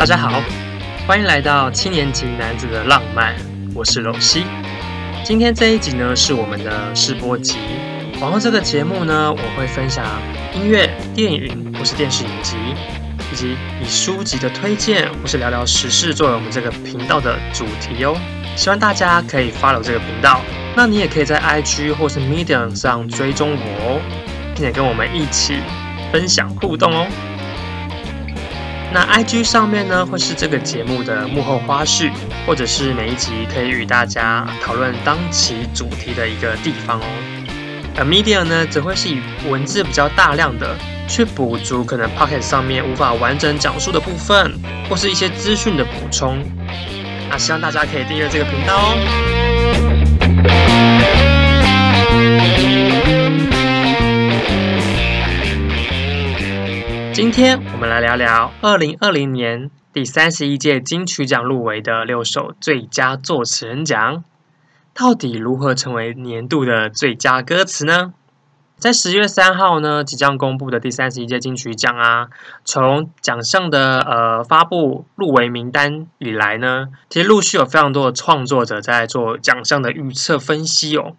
大家好，欢迎来到七年级男子的浪漫，我是柔西。今天这一集呢是我们的试播集。往后这个节目呢，我会分享音乐、电影或是电视影集，以及以书籍的推荐或是聊聊时事作为我们这个频道的主题哦。希望大家可以 follow 这个频道，那你也可以在 IG 或是 Medium 上追踪我哦，并且跟我们一起分享互动哦。那 IG 上面呢，会是这个节目的幕后花絮，或者是每一集可以与大家讨论当期主题的一个地方哦。而 Media 呢，则会是以文字比较大量的，去补足可能 Pocket 上面无法完整讲述的部分，或是一些资讯的补充。那希望大家可以订阅这个频道哦。今天我们来聊聊二零二零年第三十一届金曲奖入围的六首最佳作词人奖，到底如何成为年度的最佳歌词呢？在十月三号呢，即将公布的第三十一届金曲奖啊，从奖项的呃发布入围名单以来呢，其实陆续有非常多的创作者在做奖项的预测分析哦。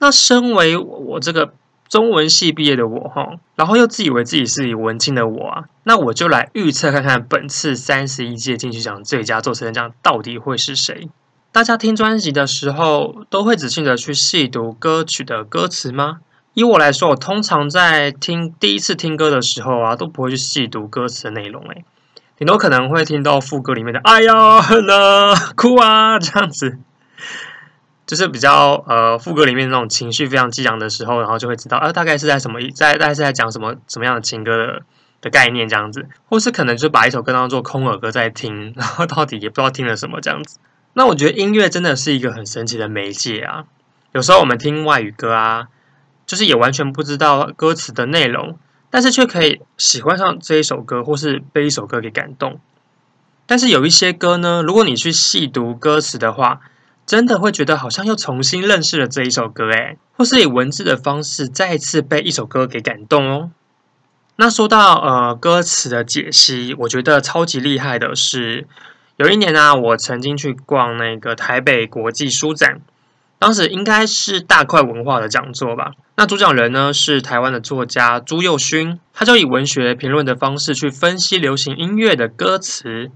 那身为我这个。中文系毕业的我哈，然后又自以为自己是文青的我啊，那我就来预测看看本次三十一届金曲奖最佳作词人奖到底会是谁？大家听专辑的时候都会仔细的去细读歌曲的歌词吗？以我来说，我通常在听第一次听歌的时候啊，都不会去细读歌词的内容，诶，顶多可能会听到副歌里面的“哎呀恨啊哭啊”这样子。就是比较呃副歌里面那种情绪非常激昂的时候，然后就会知道，呃大概是在什么在大概是在讲什么什么样的情歌的的概念这样子，或是可能就把一首歌当做空耳歌在听，然后到底也不知道听了什么这样子。那我觉得音乐真的是一个很神奇的媒介啊，有时候我们听外语歌啊，就是也完全不知道歌词的内容，但是却可以喜欢上这一首歌，或是被一首歌给感动。但是有一些歌呢，如果你去细读歌词的话，真的会觉得好像又重新认识了这一首歌，诶，或是以文字的方式再一次被一首歌给感动哦。那说到呃歌词的解析，我觉得超级厉害的是，有一年啊，我曾经去逛那个台北国际书展，当时应该是大块文化的讲座吧。那主讲人呢是台湾的作家朱宥勋，他就以文学评论的方式去分析流行音乐的歌词。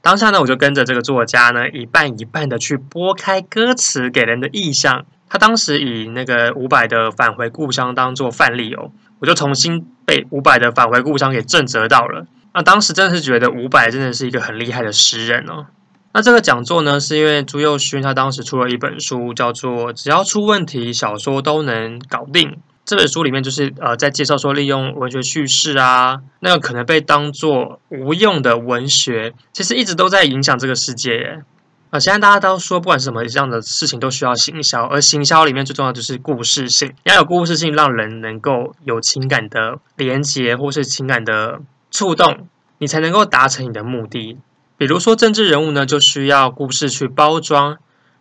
当下呢，我就跟着这个作家呢，一半一半的去拨开歌词给人的意象。他当时以那个伍佰的《返回故乡》当做范例哦，我就重新被伍佰的《返回故乡》给震慑到了。那当时真的是觉得伍佰真的是一个很厉害的诗人哦。那这个讲座呢，是因为朱宥勋他当时出了一本书，叫做《只要出问题，小说都能搞定》。这本书里面就是呃，在介绍说利用文学叙事啊，那个可能被当作无用的文学，其实一直都在影响这个世界。啊、呃，现在大家都说，不管什么这样的事情，都需要行销，而行销里面最重要就是故事性，要有故事性，让人能够有情感的连接或是情感的触动，你才能够达成你的目的。比如说政治人物呢，就需要故事去包装。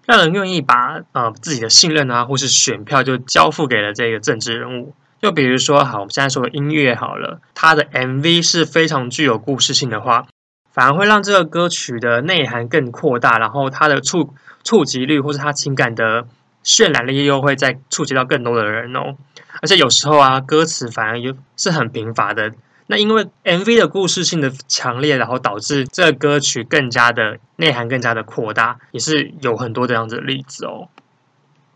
让人愿意把呃自己的信任啊，或是选票就交付给了这个政治人物。就比如说，好，我们现在说的音乐好了，它的 MV 是非常具有故事性的话，反而会让这个歌曲的内涵更扩大，然后它的触触及率或是它情感的渲染力又会再触及到更多的人哦。而且有时候啊，歌词反而又是很贫乏的。那因为 MV 的故事性的强烈，然后导致这个歌曲更加的内涵更加的扩大，也是有很多这样子的例子哦。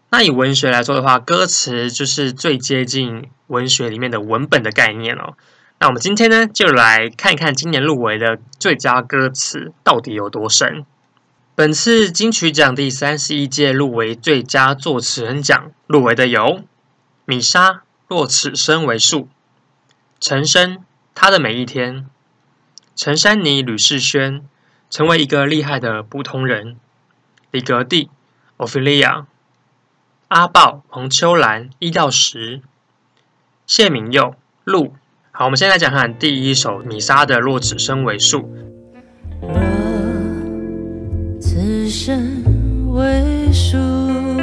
那以文学来说的话，歌词就是最接近文学里面的文本的概念哦。那我们今天呢，就来看一看今年入围的最佳歌词到底有多深。本次金曲奖第三十一届入围最佳作词人奖入围的有米莎《若此生为数》，陈升。他的每一天，陈珊妮、吕士轩成为一个厉害的不同人。李格弟、奥菲利亚、阿豹、黄秋兰一到十，谢明佑、路。好，我们现在讲看第一首米莎的《若此生为数》。若此生为数。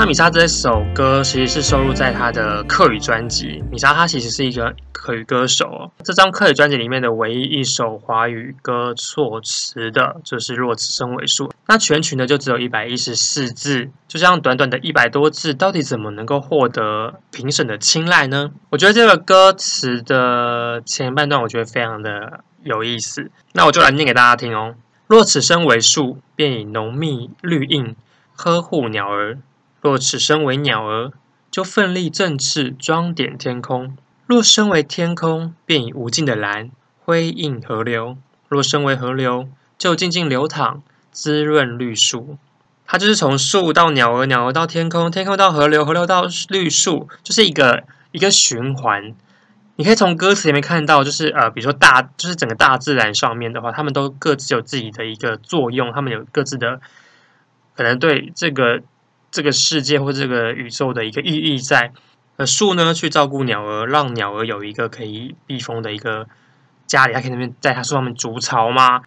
那米莎这首歌其实是收录在她的客语专辑。米莎她其实是一个客语歌手哦。这张客语专辑里面的唯一一首华语歌作词的，就是若此生为数。那全曲呢就只有一百一十四字，就这样短短的一百多字，到底怎么能够获得评审的青睐呢？我觉得这个歌词的前半段，我觉得非常的有意思。那我就来念给大家听哦。若此生为树，便以浓密绿荫呵护鸟儿。若此生为鸟儿，就奋力振翅，装点天空；若身为天空，便以无尽的蓝辉映河流；若身为河流，就静静流淌，滋润绿树。它就是从树到鸟儿，鸟儿到天空，天空到河流，河流到绿树，就是一个一个循环。你可以从歌词里面看到，就是呃，比如说大，就是整个大自然上面的话，他们都各自有自己的一个作用，他们有各自的可能对这个。这个世界或这个宇宙的一个意义在，呃，树呢去照顾鸟儿，让鸟儿有一个可以避风的一个家里，它可以那边在它树上面筑巢吗？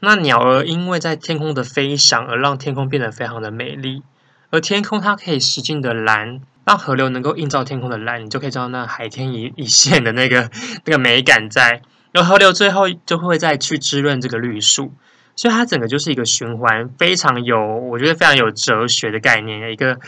那鸟儿因为在天空的飞翔而让天空变得非常的美丽，而天空它可以使劲的蓝，让河流能够映照天空的蓝，你就可以知道那海天一一线的那个那个美感在，而河流最后就会再去滋润这个绿树。所以它整个就是一个循环，非常有，我觉得非常有哲学的概念，一个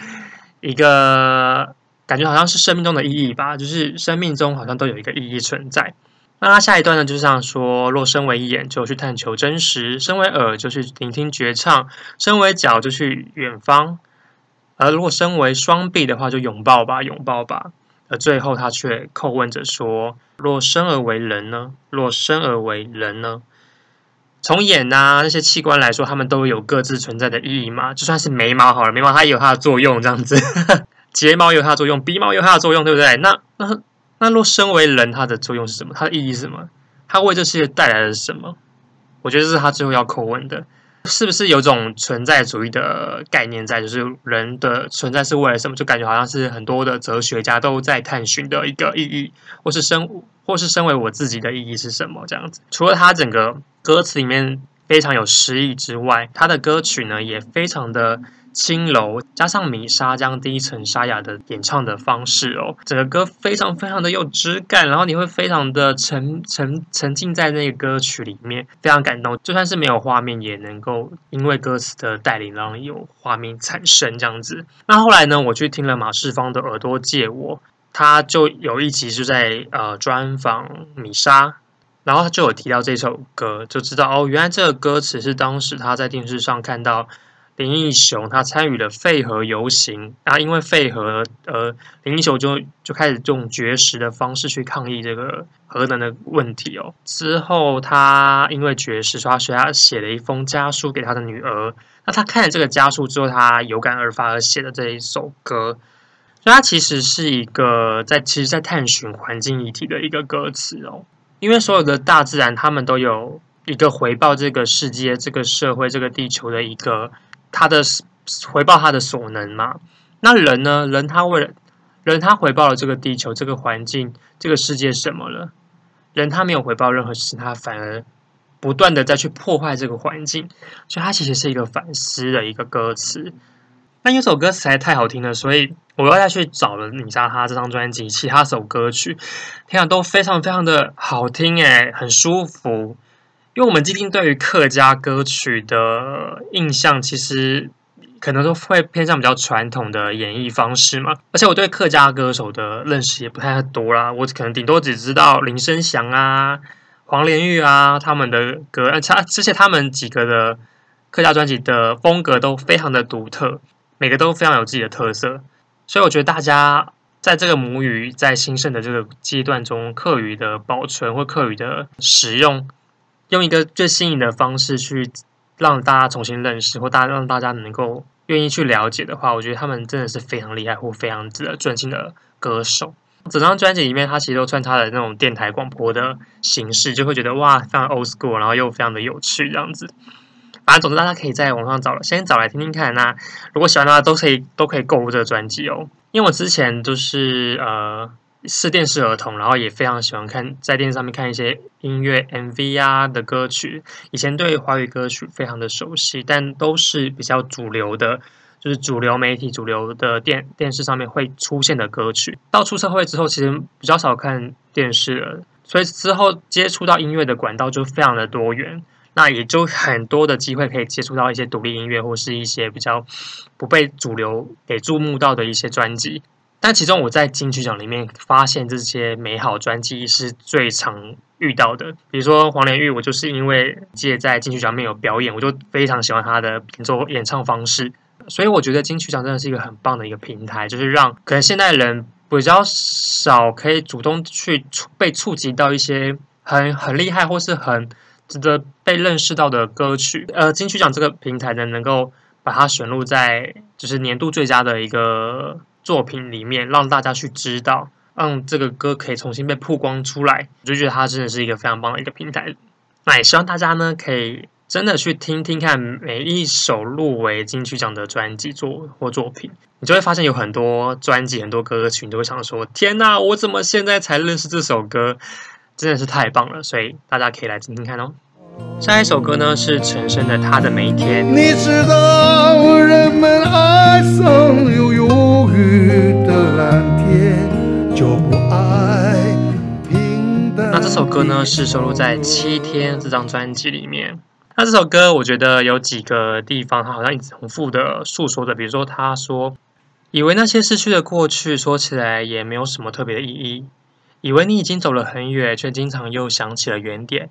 一个感觉好像是生命中的意义吧，就是生命中好像都有一个意义存在。那他下一段呢，就是像说，若身为眼，就去探求真实；身为耳，就去聆听绝唱；身为脚，就去远方；而如果身为双臂的话，就拥抱吧，拥抱吧。而最后他却叩问着说：若生而为人呢？若生而为人呢？从眼呐、啊、那些器官来说，它们都有各自存在的意义嘛。就算是眉毛好了，眉毛它也有它的作用，这样子。睫毛有它的作用，鼻毛有它的作用，对不对？那那那若身为人，它的作用是什么？它的意义是什么？它为这世界带来了什么？我觉得这是他最后要叩问的。是不是有种存在主义的概念在？就是人的存在是为了什么？就感觉好像是很多的哲学家都在探寻的一个意义，或是生，或是身为我自己的意义是什么？这样子。除了他整个歌词里面非常有诗意之外，他的歌曲呢也非常的。轻柔加上米莎这样低沉沙哑的演唱的方式哦，整个歌非常非常的有质感，然后你会非常的沉沉沉浸在那个歌曲里面，非常感动。就算是没有画面，也能够因为歌词的带领，让有画面产生这样子。那后来呢，我去听了马世芳的《耳朵借我》，他就有一集就在呃专访米莎，然后他就有提到这首歌，就知道哦，原来这个歌词是当时他在电视上看到。林义雄他参与了废核游行，啊，因为废核，呃，林义雄就就开始用绝食的方式去抗议这个核能的问题哦。之后他因为绝食，所以他所以他写了一封家书给他的女儿。那他看了这个家书之后，他有感而发而写的这一首歌，所以他其实是一个在其实，在探寻环境议题的一个歌词哦。因为所有的大自然，他们都有一个回报这个世界、这个社会、这个地球的一个。他的回报他的所能嘛？那人呢？人他为了人，他回报了这个地球、这个环境、这个世界什么了？人他没有回报任何事情，他反而不断的再去破坏这个环境，所以他其实是一个反思的一个歌词。那有首歌词还太好听了，所以我又再去找了米莎哈这张专辑其他首歌曲，听讲都非常非常的好听，诶，很舒服。因为我们既定对于客家歌曲的印象，其实可能都会偏向比较传统的演绎方式嘛。而且我对客家歌手的认识也不太多啦，我可能顶多只知道林生祥啊、黄连玉啊他们的歌，而且他们几个的客家专辑的风格都非常的独特，每个都非常有自己的特色。所以我觉得大家在这个母语在兴盛的这个阶段中，客语的保存或客语的使用。用一个最新颖的方式去让大家重新认识，或大让大家能够愿意去了解的话，我觉得他们真的是非常厉害或非常值得尊敬的歌手。整张专辑里面，他其实都穿插了那种电台广播的形式，就会觉得哇，非常 old school，然后又非常的有趣这样子。反正总之，大家可以在网上找了，先找来听听看。那如果喜欢的话，都可以都可以购入这个专辑哦。因为我之前就是呃。是电视儿童，然后也非常喜欢看在电视上面看一些音乐 MV 啊的歌曲。以前对华语歌曲非常的熟悉，但都是比较主流的就是主流媒体、主流的电电视上面会出现的歌曲。到出社会之后，其实比较少看电视了，所以之后接触到音乐的管道就非常的多元，那也就很多的机会可以接触到一些独立音乐或是一些比较不被主流给注目到的一些专辑。但其中我在金曲奖里面发现这些美好专辑是最常遇到的，比如说黄连玉，我就是因为借在金曲奖里面有表演，我就非常喜欢他的演奏演唱方式，所以我觉得金曲奖真的是一个很棒的一个平台，就是让可能现代人比较少可以主动去触被触及到一些很很厉害或是很值得被认识到的歌曲，呃，金曲奖这个平台呢，能够把它选入在就是年度最佳的一个。作品里面让大家去知道，让这个歌可以重新被曝光出来，我就觉得它真的是一个非常棒的一个平台。那也希望大家呢可以真的去听听看每一首入围金曲奖的专辑作或作品，你就会发现有很多专辑、很多歌曲，你就会想说：天哪，我怎么现在才认识这首歌？真的是太棒了！所以大家可以来听听看哦。下一首歌呢是陈升的《他的每一天》。你知道人们爱上就爱平淡。那这首歌呢是收录在《七天》这张专辑里面。那这首歌我觉得有几个地方，它好像一直重复的诉说着，比如说他说：“以为那些逝去的过去，说起来也没有什么特别的意义；以为你已经走了很远，却经常又想起了原点。”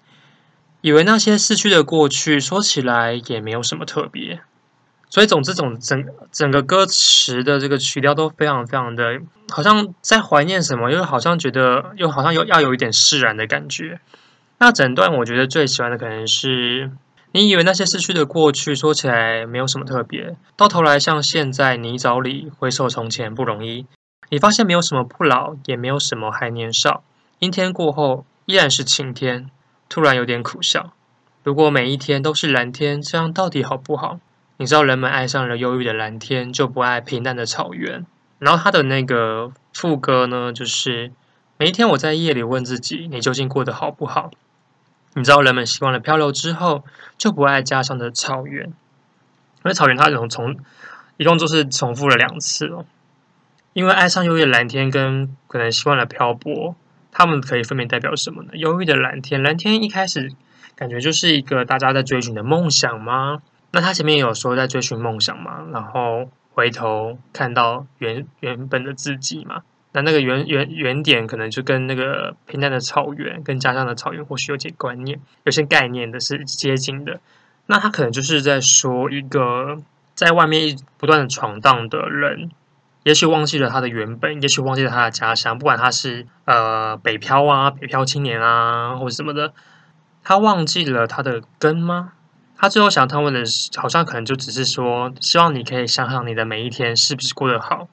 以为那些逝去的过去，说起来也没有什么特别。所以，总之，总整整个歌词的这个曲调都非常非常的，好像在怀念什么，又好像觉得，又好像又要有一点释然的感觉。那整段我觉得最喜欢的可能是，你以为那些逝去的过去，说起来没有什么特别，到头来像陷在泥沼里，回首从前不容易。你发现没有什么不老，也没有什么还年少，阴天过后依然是晴天。突然有点苦笑。如果每一天都是蓝天，这样到底好不好？你知道，人们爱上了忧郁的蓝天，就不爱平淡的草原。然后他的那个副歌呢，就是每一天我在夜里问自己，你究竟过得好不好？你知道，人们习惯了漂流之后，就不爱家乡的草原。因为草原它从从一共就是重复了两次哦。因为爱上忧郁的蓝天，跟可能习惯了漂泊。他们可以分别代表什么呢？忧郁的蓝天，蓝天一开始感觉就是一个大家在追寻的梦想吗？那他前面有说在追寻梦想嘛，然后回头看到原原本的自己嘛，那那个原原原点可能就跟那个平淡的草原，跟家乡的草原或许有些观念，有些概念的是接近的。那他可能就是在说一个在外面不断的闯荡的人。也许忘记了他的原本，也许忘记了他的家乡。不管他是呃北漂啊、北漂青年啊，或者什么的，他忘记了他的根吗？他最后想他问的是，好像可能就只是说，希望你可以想想你的每一天是不是过得好。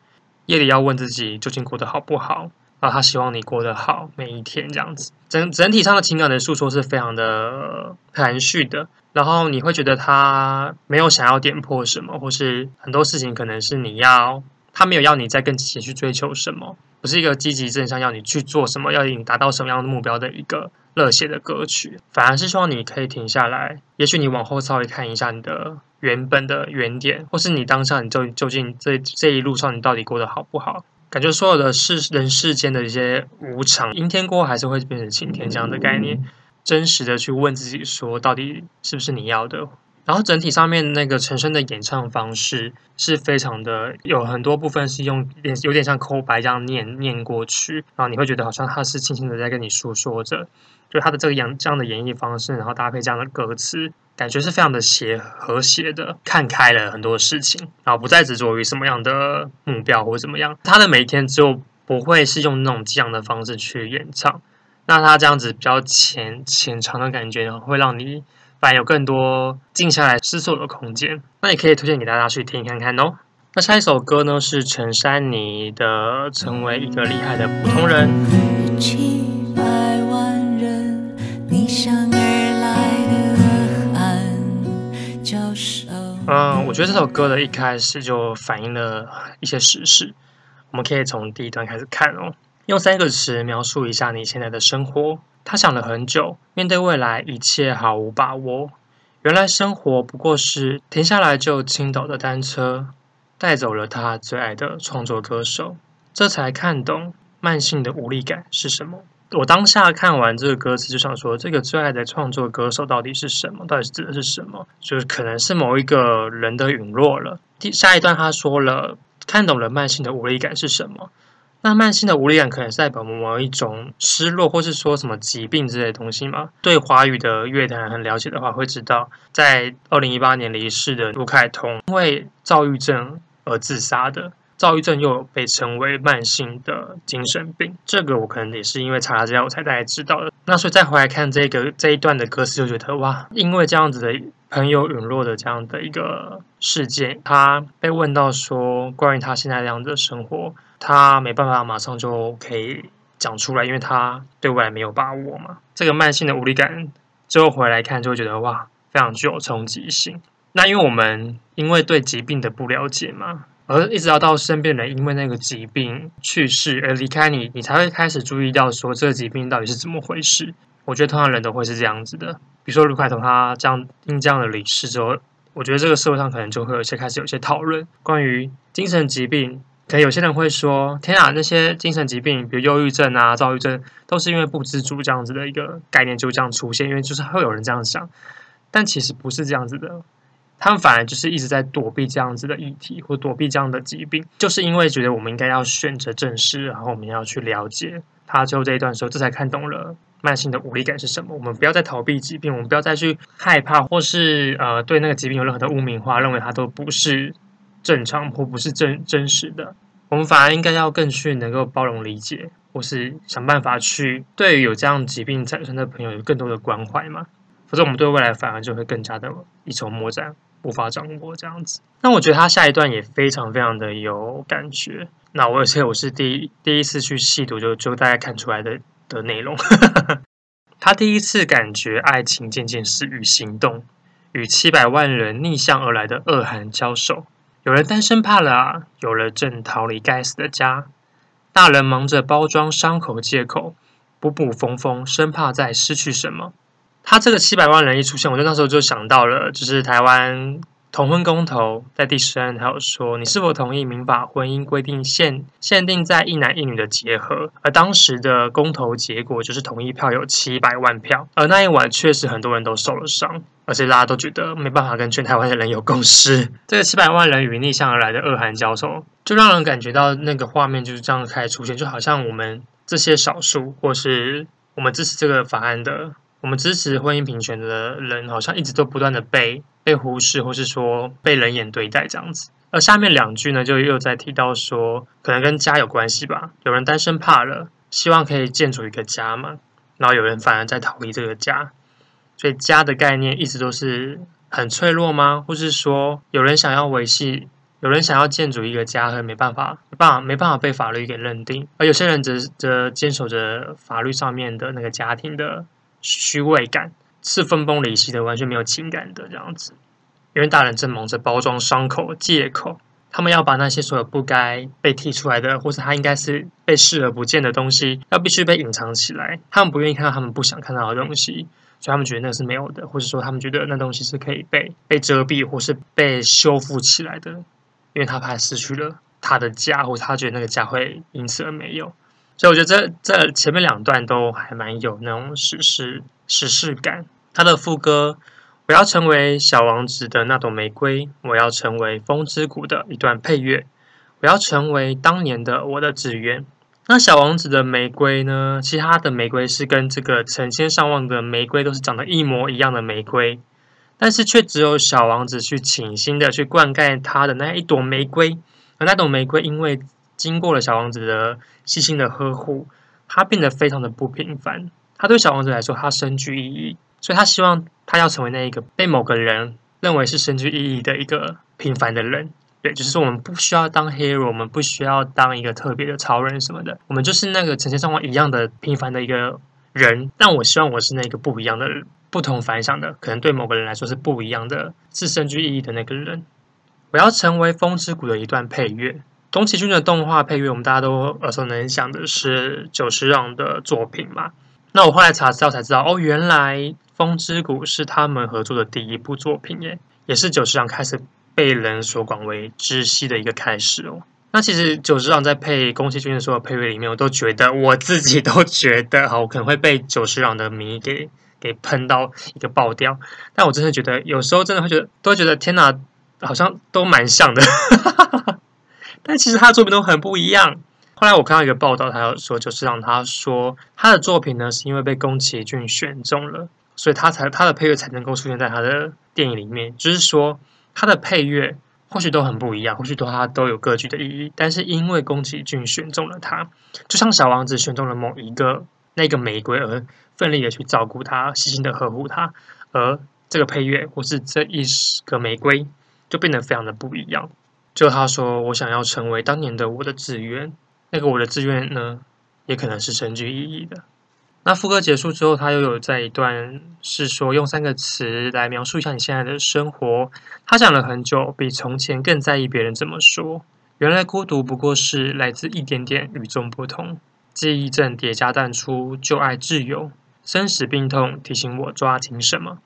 夜里要问自己究竟过得好不好，然后他希望你过得好每一天这样子。整整体上的情感的诉说是非常的含蓄的，然后你会觉得他没有想要点破什么，或是很多事情可能是你要。他没有要你再更积极去追求什么，不是一个积极正向要你去做什么，要你达到什么样的目标的一个热血的歌曲，反而是希望你可以停下来，也许你往后稍微看一下你的原本的原点，或是你当下你就究竟这这一路上你到底过得好不好？感觉所有的世人世间的一些无常，阴天过后还是会变成晴天这样的概念，真实的去问自己说，到底是不是你要的？然后整体上面那个陈升的演唱方式是非常的，有很多部分是用有点像口白这样念念过去，然后你会觉得好像他是轻轻的在跟你诉说着，就他的这个演这样的演绎方式，然后搭配这样的歌词，感觉是非常的谐和谐的，看开了很多事情，然后不再执着于什么样的目标或怎么样，他的每一天就不会是用那种激昂的方式去演唱，那他这样子比较浅浅长的感觉，会让你。有更多静下来思索的空间，那也可以推荐给大家去听看看哦。那下一首歌呢是陈珊妮的《成为一个厉害的普通人》。嗯，我觉得这首歌的一开始就反映了一些时事，我们可以从第一段开始看哦。用三个词描述一下你现在的生活。他想了很久，面对未来一切毫无把握。原来生活不过是停下来就倾倒的单车，带走了他最爱的创作歌手，这才看懂慢性的无力感是什么。我当下看完这个歌词，就想说，这个最爱的创作歌手到底是什么？到底指的是什么？就是可能是某一个人的陨落了。第下一段他说了，看懂了慢性的无力感是什么。那慢性的无力感可能是代表某一种失落，或是说什么疾病之类的东西吗？对华语的乐坛很了解的话，会知道，在二零一八年离世的卢凯彤，因为躁郁症而自杀的。躁郁症又被称为慢性的精神病，这个我可能也是因为查了资料我才大概知道的。那所以再回来看这个这一段的歌词，就觉得哇，因为这样子的朋友陨落的这样的一个事件，他被问到说关于他现在这样的生活。他没办法马上就可以讲出来，因为他对未来没有把握嘛。这个慢性的无力感，之后回来看就会觉得哇，非常具有冲击性。那因为我们因为对疾病的不了解嘛，而一直要到身边人因为那个疾病去世而离开你，你才会开始注意到说这个疾病到底是怎么回事。我觉得通常人都会是这样子的。比如说卢凯彤他这样因这样的离世之后，我觉得这个社会上可能就会有些开始有些讨论关于精神疾病。可能有些人会说：“天啊，那些精神疾病，比如忧郁症啊、躁郁症，都是因为不知足这样子的一个概念就这样出现，因为就是会有人这样想。但其实不是这样子的，他们反而就是一直在躲避这样子的议题，或躲避这样的疾病，就是因为觉得我们应该要选择正视，然后我们要去了解他最后这一段时候，这才看懂了慢性的无力感是什么。我们不要再逃避疾病，我们不要再去害怕，或是呃对那个疾病有任何的污名化，认为它都不是。”正常或不是真真实的，我们反而应该要更去能够包容理解，或是想办法去对于有这样疾病产生的朋友有更多的关怀嘛。否则我们对未来反而就会更加的一筹莫展，无法掌握这样子。那我觉得他下一段也非常非常的有感觉。那我而且我是第一第一次去细读就，就大概看出来的的内容。他第一次感觉爱情渐渐始于行动，与七百万人逆向而来的恶寒交手。有人单身怕了，有人正逃离该死的家。大人忙着包装伤口借口，补补缝缝，生怕再失去什么。他这个七百万人一出现，我就那时候就想到了，就是台湾。同婚公投在第十案还有说，你是否同意民法婚姻规定限限定在一男一女的结合？而当时的公投结果就是同意票有七百万票，而那一晚确实很多人都受了伤，而且大家都觉得没办法跟全台湾的人有共识。这个七百万人与逆向而来的恶寒交手，就让人感觉到那个画面就是这样开始出现，就好像我们这些少数，或是我们支持这个法案的。我们支持婚姻平权的人，好像一直都不断的被被忽视，或是说被冷眼对待这样子。而下面两句呢，就又在提到说，可能跟家有关系吧。有人单身怕了，希望可以建筑一个家嘛，然后有人反而在逃离这个家。所以家的概念一直都是很脆弱吗？或是说有人想要维系，有人想要建筑一个家，和没办法，没办法，没办法被法律给认定。而有些人则则坚守着法律上面的那个家庭的。虚伪感是分崩离析的，完全没有情感的这样子。因为大人正忙着包装伤口、借口，他们要把那些所有不该被提出来的，或是他应该是被视而不见的东西，要必须被隐藏起来。他们不愿意看到他们不想看到的东西，所以他们觉得那是没有的，或者说他们觉得那东西是可以被被遮蔽或是被修复起来的，因为他怕失去了他的家，或他觉得那个家会因此而没有。所以我觉得这这前面两段都还蛮有那种史诗史诗感。他的副歌，我要成为小王子的那朵玫瑰，我要成为风之谷的一段配乐，我要成为当年的我的志愿。那小王子的玫瑰呢？其他的玫瑰是跟这个成千上万的玫瑰都是长得一模一样的玫瑰，但是却只有小王子去倾心的去灌溉他的那一朵玫瑰，而那朵玫瑰因为。经过了小王子的细心的呵护，他变得非常的不平凡。他对小王子来说，他深具意义，所以他希望他要成为那一个被某个人认为是深具意义的一个平凡的人。对，就是说我们不需要当 hero，我们不需要当一个特别的超人什么的，我们就是那个成千上万一样的平凡的一个人。但我希望我是那个不一样的，不同凡响的，可能对某个人来说是不一样的，是深具意义的那个人。我要成为风之谷的一段配乐。宫崎骏的动画配乐，我们大家都耳熟能详的是久石让的作品嘛。那我后来查资料才知道，哦，原来《风之谷》是他们合作的第一部作品耶，也是久石让开始被人所广为知悉的一个开始哦。那其实久石让在配宫崎骏的所有配乐里面，我都觉得我自己都觉得哈，我 可能会被久石让的迷给给喷到一个爆掉。但我真的觉得，有时候真的会觉得，都觉得天哪，好像都蛮像的。但其实他的作品都很不一样。后来我看到一个报道，他有说，就是让他说他的作品呢，是因为被宫崎骏选中了，所以他才他的配乐才能够出现在他的电影里面。就是说，他的配乐。或许都很不一样，或许都他都有各具的意义，但是因为宫崎骏选中了他，就像小王子选中了某一个那个玫瑰而奋力的去照顾他，细心的呵护他，而这个配乐或是这一个玫瑰就变得非常的不一样。就他说：“我想要成为当年的我的志愿，那个我的志愿呢，也可能是深具意义的。”那副歌结束之后，他又有在一段是说用三个词来描述一下你现在的生活。他想了很久，比从前更在意别人怎么说。原来孤独不过是来自一点点与众不同。记忆症叠加淡出，旧爱挚友，生死病痛提醒我抓紧什么。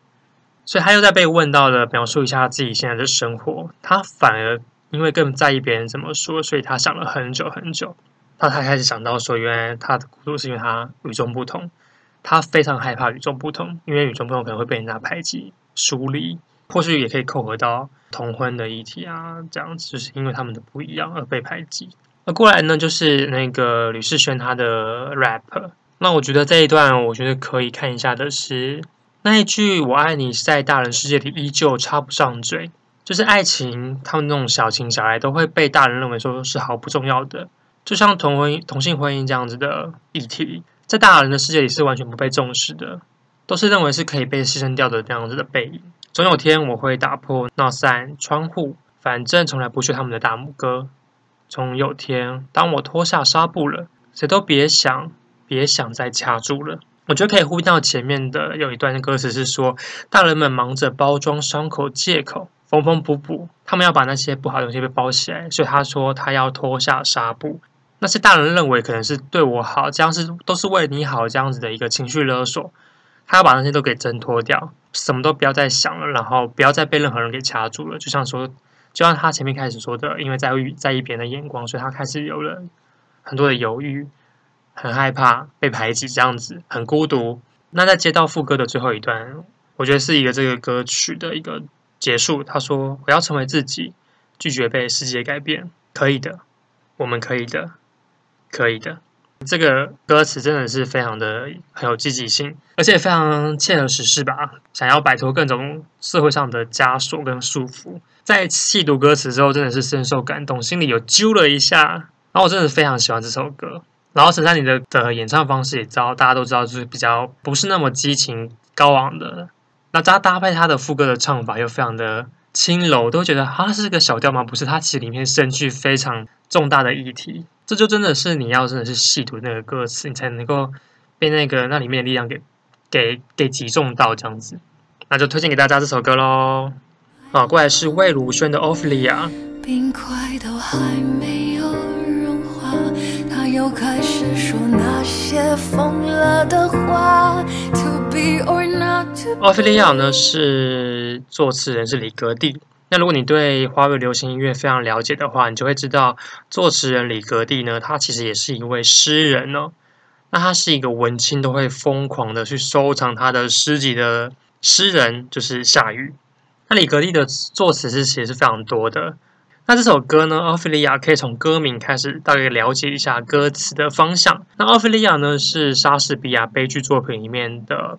所以他又在被问到了描述一下自己现在的生活。他反而因为更在意别人怎么说，所以他想了很久很久。他才开始想到说，原来他的孤独是因为他与众不同，他非常害怕与众不同，因为与众不同可能会被人家排挤、疏离，或许也可以扣合到同婚的议题啊，这样子就是因为他们的不一样而被排挤。那过来呢，就是那个吕世轩他的 rap，那我觉得这一段我觉得可以看一下的是那一句“我爱你”在大人世界里依旧插不上嘴，就是爱情，他们那种小情小爱都会被大人认为说是毫不重要的。就像同婚、同性婚姻这样子的议题，在大人的世界里是完全不被重视的，都是认为是可以被牺牲掉的这样子的背影。总有天我会打破那扇窗户，反正从来不是他们的大拇哥。总有天，当我脱下纱布了，谁都别想，别想再掐住了。我觉得可以呼应到前面的有一段歌词是说，大人们忙着包装伤口，借口缝缝补补，他们要把那些不好的东西被包起来，所以他说他要脱下纱布。那些大人认为可能是对我好，这样是都是为你好，这样子的一个情绪勒索，他要把那些都给挣脱掉，什么都不要再想了，然后不要再被任何人给掐住了。就像说，就像他前面开始说的，因为在意在意别人的眼光，所以他开始有了很多的犹豫，很害怕被排挤，这样子很孤独。那在接到副歌的最后一段，我觉得是一个这个歌曲的一个结束。他说：“我要成为自己，拒绝被世界改变，可以的，我们可以的。”可以的，这个歌词真的是非常的很有积极性，而且非常切合时事吧。想要摆脱各种社会上的枷锁跟束缚，在细读歌词之后，真的是深受感动，心里有揪了一下。然后我真的非常喜欢这首歌。然后陈珊妮的的演唱方式也知道，大家都知道，就是比较不是那么激情高昂的。那加搭配他的副歌的唱法又非常的轻柔，都觉得他，是个小调吗？不是，它其实里面深具非常重大的议题。这就真的是你要真的是细读那个歌词，你才能够被那个那里面的力量给给给击中到这样子。那就推荐给大家这首歌喽。好，过来是魏如萱的《Ophelia》。冰块都还没有融化，他又开始说那些疯了的话。奥菲利亚。呢是作词人是李格弟。那如果你对华语流行音乐非常了解的话，你就会知道作词人李格弟呢，他其实也是一位诗人哦。那他是一个文青都会疯狂的去收藏他的诗集的诗人，就是夏雨。那李格弟的作词是其实是非常多的。那这首歌呢，《奥菲利亚》可以从歌名开始大概了解一下歌词的方向。那奥菲利亚呢，是莎士比亚悲剧作品里面的《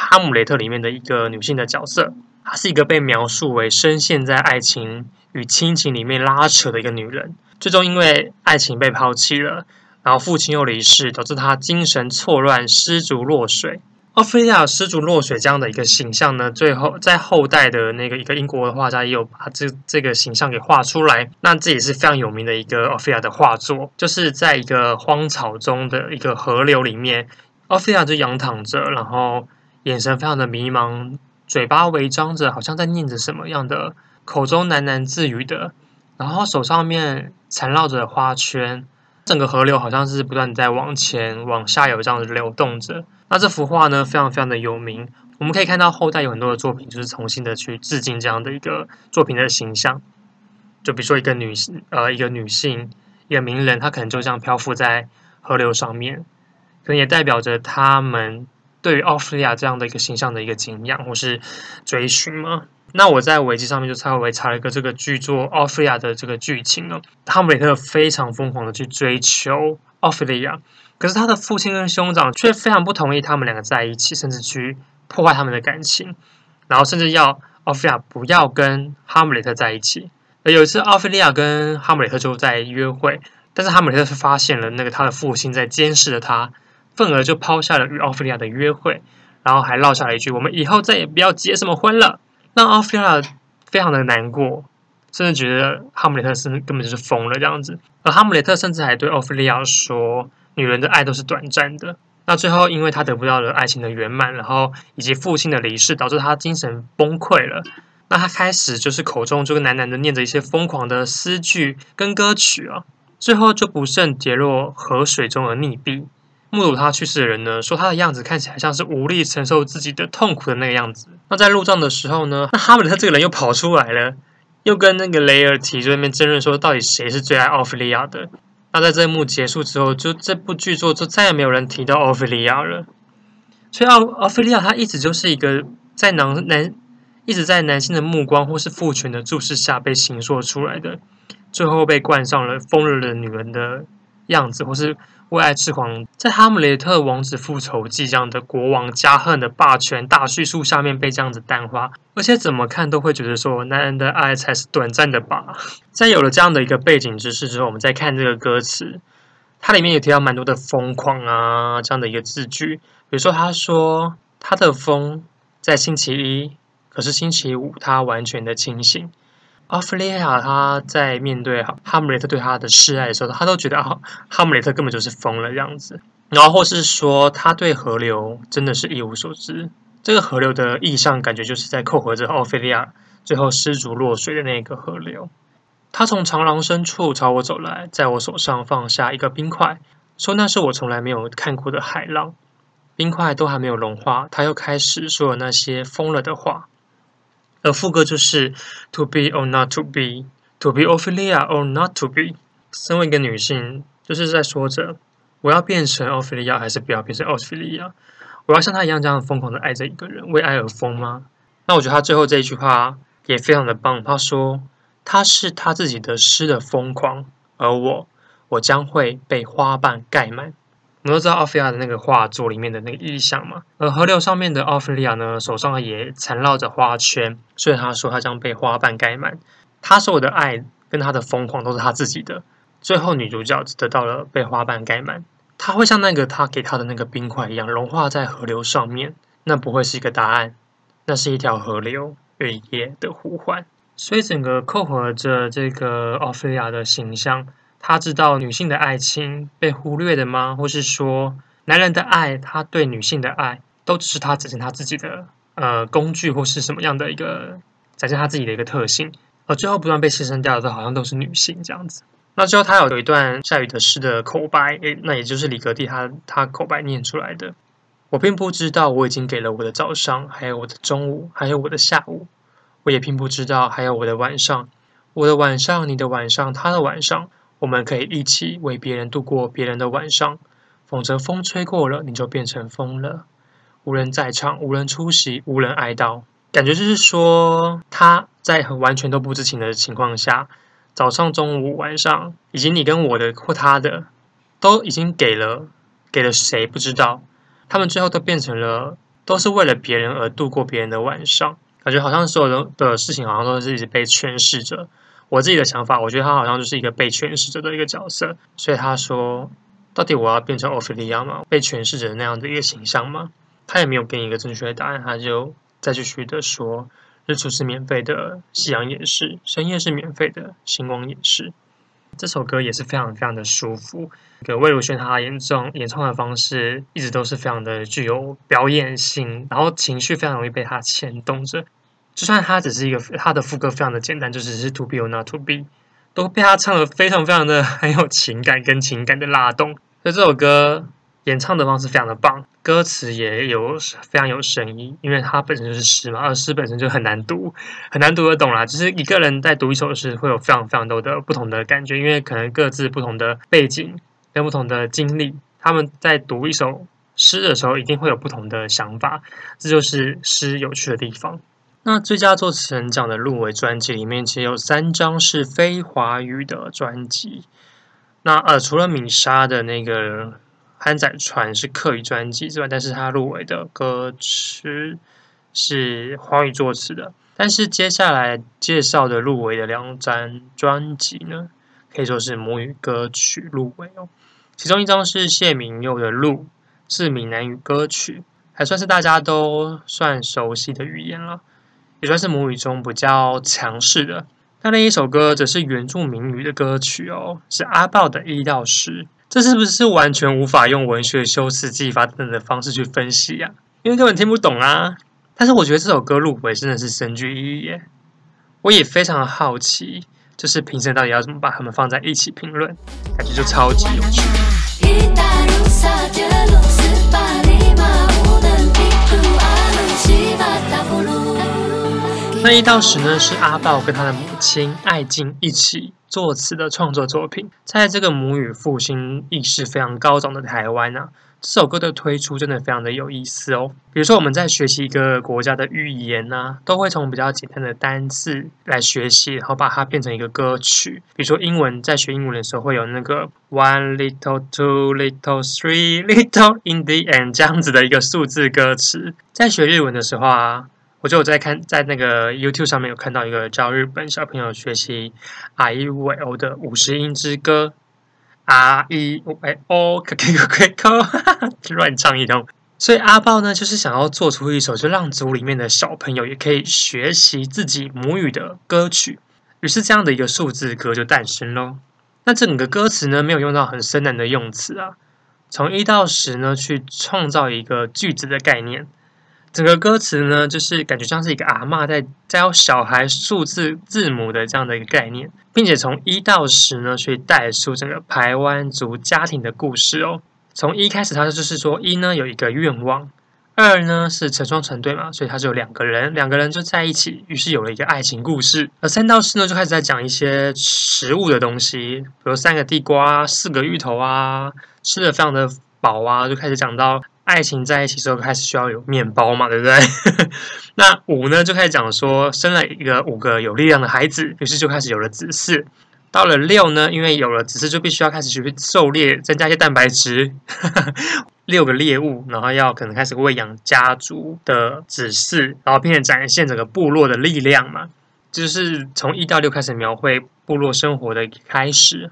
哈姆雷特》里面的一个女性的角色。她是一个被描述为深陷在爱情与亲情里面拉扯的一个女人，最终因为爱情被抛弃了，然后父亲又离世，导致她精神错乱、失足落水。奥菲亚失足落水这样的一个形象呢，最后在后代的那个一个英国的画家也有把这这个形象给画出来。那这也是非常有名的一个奥菲亚的画作，就是在一个荒草中的一个河流里面，奥菲亚就仰躺着，然后眼神非常的迷茫。嘴巴微张着，好像在念着什么样的，口中喃喃自语的，然后手上面缠绕着花圈，整个河流好像是不断在往前往下游这样子流动着。那这幅画呢，非常非常的有名，我们可以看到后代有很多的作品，就是重新的去致敬这样的一个作品的形象。就比如说一个女性，呃，一个女性，一个名人，她可能就这样漂浮在河流上面，可能也代表着他们对于奥菲利亚这样的一个形象的一个敬仰或是追寻吗。那我在维基上面就稍微查了一个这个剧作奥菲利亚的这个剧情呢，哈姆雷特非常疯狂的去追求奥菲利亚，可是他的父亲跟兄长却非常不同意他们两个在一起，甚至去破坏他们的感情，然后甚至要奥菲利亚不要跟哈姆雷特在一起。而有一次，奥菲利亚跟哈姆雷特就在约会，但是哈姆雷特是发现了那个他的父亲在监视着他，愤而就抛下了与奥菲利亚的约会，然后还落下了一句：“我们以后再也不要结什么婚了。”让奥菲利亚非常的难过，甚至觉得哈姆雷特是根本就是疯了这样子。而哈姆雷特甚至还对奥菲利亚说：“女人的爱都是短暂的。”那最后，因为他得不到了爱情的圆满，然后以及父亲的离世，导致他精神崩溃了。那他开始就是口中就喃喃的念着一些疯狂的诗句跟歌曲啊，最后就不慎跌落河水中而溺毙。目睹他去世的人呢，说他的样子看起来像是无力承受自己的痛苦的那个样子。那在路上的时候呢，那哈姆雷特这个人又跑出来了，又跟那个雷尔提在那边争论说，到底谁是最爱奥菲利亚的？那在这一幕结束之后，就这部剧作就再也没有人提到奥菲利亚了。所以奥奥菲利亚她一直就是一个在男男一直在男性的目光或是父权的注视下被形塑出来的，最后被冠上了疯了的女人的样子，或是。为爱痴狂，在《哈姆雷特王子复仇记》这样的国王加恨的霸权大叙述下面被这样子淡化，而且怎么看都会觉得说，男人的爱才是短暂的吧。在有了这样的一个背景知识之后，我们再看这个歌词，它里面有提到蛮多的疯狂啊这样的一个字句，比如说他说他的疯在星期一，可是星期五他完全的清醒。奥菲利亚他在面对哈姆雷特对他的示爱的时候，他都觉得，哈姆雷特根本就是疯了这样子。然后或是说，他对河流真的是一无所知。这个河流的意象感觉就是在扣合着奥菲利亚最后失足落水的那个河流。他从长廊深处朝我走来，在我手上放下一个冰块，说那是我从来没有看过的海浪。冰块都还没有融化，他又开始说了那些疯了的话。而副歌就是 To be or not to be, to be Ophelia or not to be。身为一个女性，就是在说着我要变成奥菲利亚，还是不要变成奥菲利亚？我要像她一样这样疯狂的爱着一个人，为爱而疯吗？那我觉得他最后这一句话也非常的棒。他说他是他自己的诗的疯狂，而我，我将会被花瓣盖满。我们都知道奥菲利亚的那个画作里面的那个意象嘛，而河流上面的奥菲利亚呢，手上也缠绕着花圈，所以他说他将被花瓣盖满。他所有的爱跟他的疯狂都是他自己的，最后女主角只得到了被花瓣盖满。他会像那个他给他的那个冰块一样融化在河流上面，那不会是一个答案，那是一条河流日夜的呼唤。所以整个扣合着这个奥菲利亚的形象。他知道女性的爱情被忽略的吗？或是说，男人的爱，他对女性的爱，都只是他展现他自己的呃工具，或是什么样的一个展现他自己的一个特性，而最后不断被牺牲掉的，好像都是女性这样子。那最后他有有一段夏雨的诗的口白，诶，那也就是李格弟他他口白念出来的。我并不知道我已经给了我的早上，还有我的中午，还有我的下午，我也并不知道还有我的晚上，我的晚上，你的晚上，他的晚上。我们可以一起为别人度过别人的晚上，否则风吹过了，你就变成风了。无人在场，无人出席，无人哀悼。感觉就是说，他在很完全都不知情的情况下，早上、中午、晚上，以及你跟我的或他的，都已经给了，给了谁不知道。他们最后都变成了，都是为了别人而度过别人的晚上。感觉好像所有的的事情，好像都是一直被诠释着。我自己的想法，我觉得他好像就是一个被诠释者的一个角色，所以他说：“到底我要变成奥菲利亚吗？被诠释者那样的一个形象吗？”他也没有给你一个正确的答案，他就再继续的说：“日出是免费的，夕阳也是；深夜是免费的，星光也是。”这首歌也是非常非常的舒服。这个魏如萱她演唱演唱的方式一直都是非常的具有表演性，然后情绪非常容易被他牵动着。就算他只是一个，他的副歌非常的简单，就只是 to be or not to be，都被他唱的非常非常的很有情感跟情感的拉动。所以这首歌演唱的方式非常的棒，歌词也有非常有深意，因为它本身就是诗嘛，而诗本身就很难读，很难读得懂啦。就是一个人在读一首诗，会有非常非常多的不同的感觉，因为可能各自不同的背景跟不同的经历，他们在读一首诗的时候，一定会有不同的想法，这就是诗有趣的地方。那最佳作词人奖的入围专辑里面，其实有三张是非华语的专辑。那呃，除了米莎的那个。憨仔船是客语专辑之外，但是他入围的歌词是华语作词的。但是接下来介绍的入围的两张专辑呢，可以说是母语歌曲入围哦。其中一张是谢明佑的《路》，是闽南语歌曲，还算是大家都算熟悉的语言了，也算是母语中比较强势的。那另一首歌则是原住民语的歌曲哦，是阿豹的一到十。这是不是完全无法用文学修辞技法等等的方式去分析呀、啊？因为根本听不懂啊！但是我觉得这首歌入围真的是深具意义耶。我也非常好奇，就是评审到底要怎么把他们放在一起评论，感觉就超级有趣。那一到十呢，是阿豹跟他的母亲艾静一起作词的创作作品。在这个母语复兴意识非常高涨的台湾啊，这首歌的推出真的非常的有意思哦。比如说我们在学习一个国家的语言啊，都会从比较简单的单字来学习，然后把它变成一个歌曲。比如说英文，在学英文的时候会有那个 one little two little three little in the end 这样子的一个数字歌词。在学日文的时候啊。我就有在看，在那个 YouTube 上面有看到一个教日本小朋友学习 A E I O 的五十音之歌，A E I O K K K K，乱唱一通。所以阿豹呢，就是想要做出一首，就让组里面的小朋友也可以学习自己母语的歌曲。于是这样的一个数字歌就诞生喽。那整个歌词呢，没有用到很深难的用词啊，从一到十呢，去创造一个句子的概念。整个歌词呢，就是感觉像是一个阿嬷在教小孩数字字母的这样的一个概念，并且从一到十呢，去带出整个排湾族家庭的故事哦。从一开始，他就是说一呢有一个愿望，二呢是成双成对嘛，所以他就有两个人，两个人就在一起，于是有了一个爱情故事。而三到四呢，就开始在讲一些食物的东西，比如三个地瓜、四个芋头啊，吃的非常的饱啊，就开始讲到。爱情在一起之后开始需要有面包嘛，对不对？那五呢就开始讲说生了一个五个有力量的孩子，于是就开始有了子嗣。到了六呢，因为有了子嗣，就必须要开始去狩猎，增加一些蛋白质。六个猎物，然后要可能开始喂养家族的子嗣，然后并且展现整个部落的力量嘛。就是从一到六开始描绘部落生活的开始。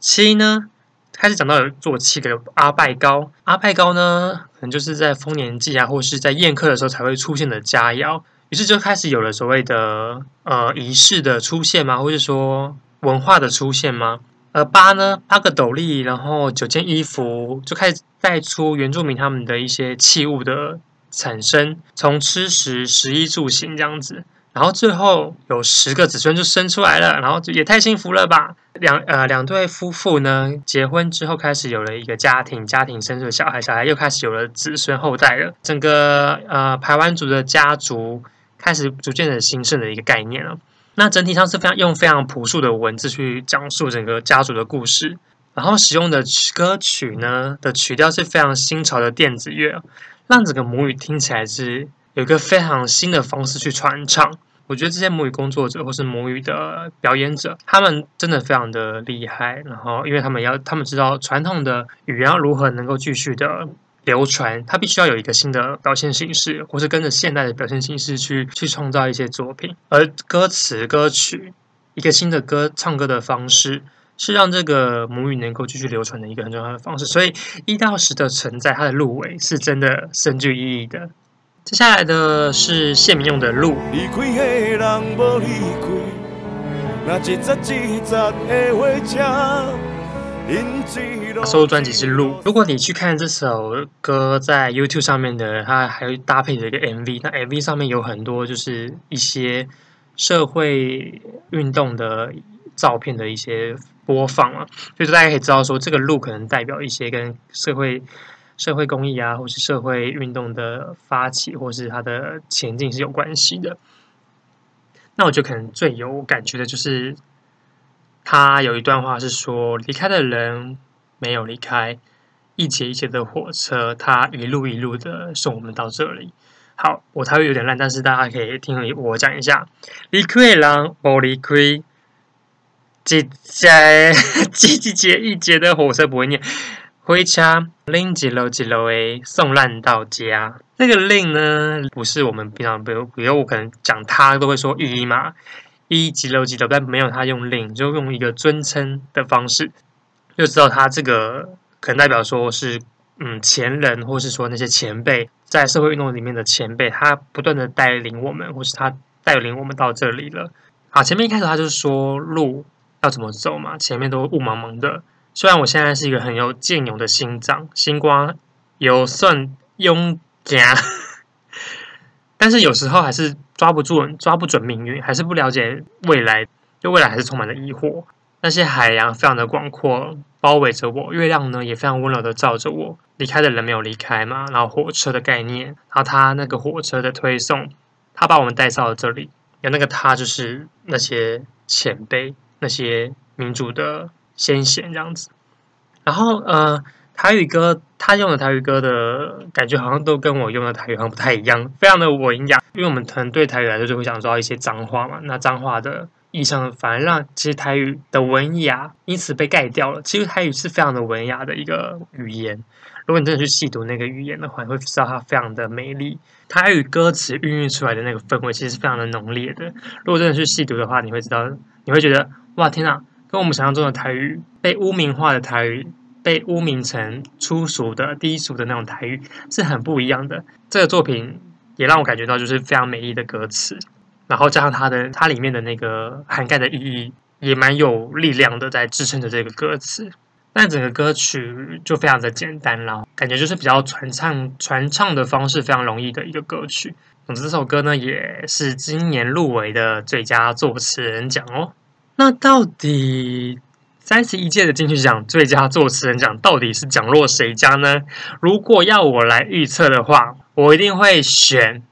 七呢？开始讲到有做七个阿拜糕，阿拜糕呢，可能就是在丰年祭啊，或是在宴客的时候才会出现的佳肴。于是就开始有了所谓的呃仪式的出现吗？或是说文化的出现吗？而八呢，八个斗笠，然后九件衣服，就开始带出原住民他们的一些器物的产生，从吃食、食衣住行这样子。然后最后有十个子孙就生出来了，然后也太幸福了吧！两呃两对夫妇呢结婚之后开始有了一个家庭，家庭生出了小孩，小孩又开始有了子孙后代了。整个呃排湾族的家族开始逐渐的兴盛的一个概念了。那整体上是非常用非常朴素的文字去讲述整个家族的故事，然后使用的歌曲呢的曲调是非常新潮的电子乐，让整个母语听起来是。有一个非常新的方式去传唱，我觉得这些母语工作者或是母语的表演者，他们真的非常的厉害。然后，因为他们要，他们知道传统的语言要如何能够继续的流传，它必须要有一个新的表现形式，或是跟着现代的表现形式去去创造一些作品。而歌词、歌曲，一个新的歌唱歌的方式，是让这个母语能够继续流传的一个很重要的方式。所以，一到十的存在，它的入围是真的深具意义的。接下来的是谢明用的《路》。收录专辑是《路》。如果你去看这首歌在 YouTube 上面的，它还会搭配着一个 MV。那 MV 上面有很多就是一些社会运动的照片的一些播放啊，所以大家可以知道说，这个路可能代表一些跟社会社会公益啊，或是社会运动的发起，或是它的前进是有关系的。那我觉得可能最有感觉的就是，他有一段话是说：“离开的人没有离开，一节一节的火车，他一路一路的送我们到这里。”好，我台语有点烂，但是大家可以听我讲一下：“离开的人不离开，一节 一节一节的火车不会念。”回家拎几楼几楼诶，送烂到家。那个拎呢，不是我们平常比如比如我可能讲他都会说一嘛，一几楼几楼，但没有他用拎，就用一个尊称的方式，就知道他这个可能代表说是嗯前人，或是说那些前辈在社会运动里面的前辈，他不断的带领我们，或是他带领我们到这里了。好，前面一开始他就说路要怎么走嘛，前面都雾茫茫的。虽然我现在是一个很有健勇的心脏，心光有算勇敢，但是有时候还是抓不住、抓不准命运，还是不了解未来，对未来还是充满了疑惑。那些海洋非常的广阔，包围着我；月亮呢，也非常温柔的照着我。离开的人没有离开嘛？然后火车的概念，然后他那个火车的推送，他把我们带到了这里。有那个他，就是那些前辈，那些民主的。先贤这样子，然后呃，台语歌他用的台语歌的感觉好像都跟我用的台语好像不太一样，非常的文雅。因为我们可能对台语来说就会想到一些脏话嘛，那脏话的意象反而让其实台语的文雅因此被盖掉了。其实台语是非常的文雅的一个语言，如果你真的去细读那个语言的话，你会知道它非常的美丽。台语歌词孕育出来的那个氛围其实是非常的浓烈的。如果真的去细读的话，你会知道，你会觉得哇，天哪！跟我们想象中的台语被污名化的台语，被污名成粗俗的、低俗的那种台语是很不一样的。这个作品也让我感觉到就是非常美丽的歌词，然后加上它的它里面的那个涵盖的意义也蛮有力量的，在支撑着这个歌词。但整个歌曲就非常的简单了，感觉就是比较传唱传唱的方式非常容易的一个歌曲。总之，这首歌呢也是今年入围的最佳作词人奖哦。那到底三十一届的金曲奖最佳作词人奖到底是奖落谁家呢？如果要我来预测的话，我一定会选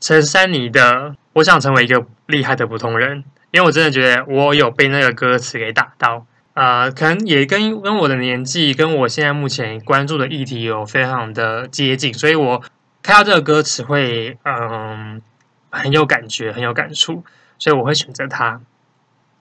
陈珊妮的《我想成为一个厉害的普通人》，因为我真的觉得我有被那个歌词给打到。呃，可能也跟跟我的年纪，跟我现在目前关注的议题有非常的接近，所以我看到这个歌词会嗯很有感觉，很有感触，所以我会选择它。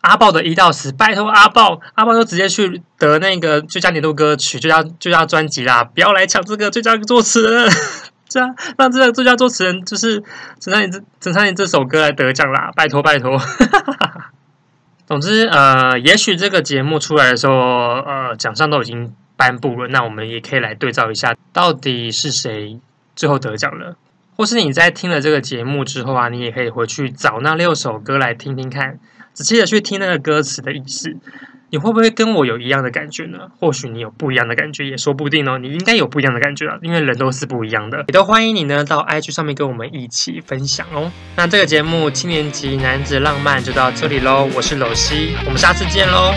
阿爆的一到十，拜托阿爆，阿爆就直接去得那个最佳年度歌曲、最佳最佳专辑啦！不要来抢这个最佳作词人，这样让这个最佳作词人就是陈珊妮这陈珊妮这首歌来得奖啦！拜托拜托。总之，呃，也许这个节目出来的时候，呃，奖项都已经颁布了，那我们也可以来对照一下，到底是谁最后得奖了，或是你在听了这个节目之后啊，你也可以回去找那六首歌来听听看。仔细的去听那个歌词的意思，你会不会跟我有一样的感觉呢？或许你有不一样的感觉，也说不定哦。你应该有不一样的感觉啊，因为人都是不一样的。也都欢迎你呢到 IG 上面跟我们一起分享哦。那这个节目七年级男子浪漫就到这里喽，我是娄希，我们下次见喽。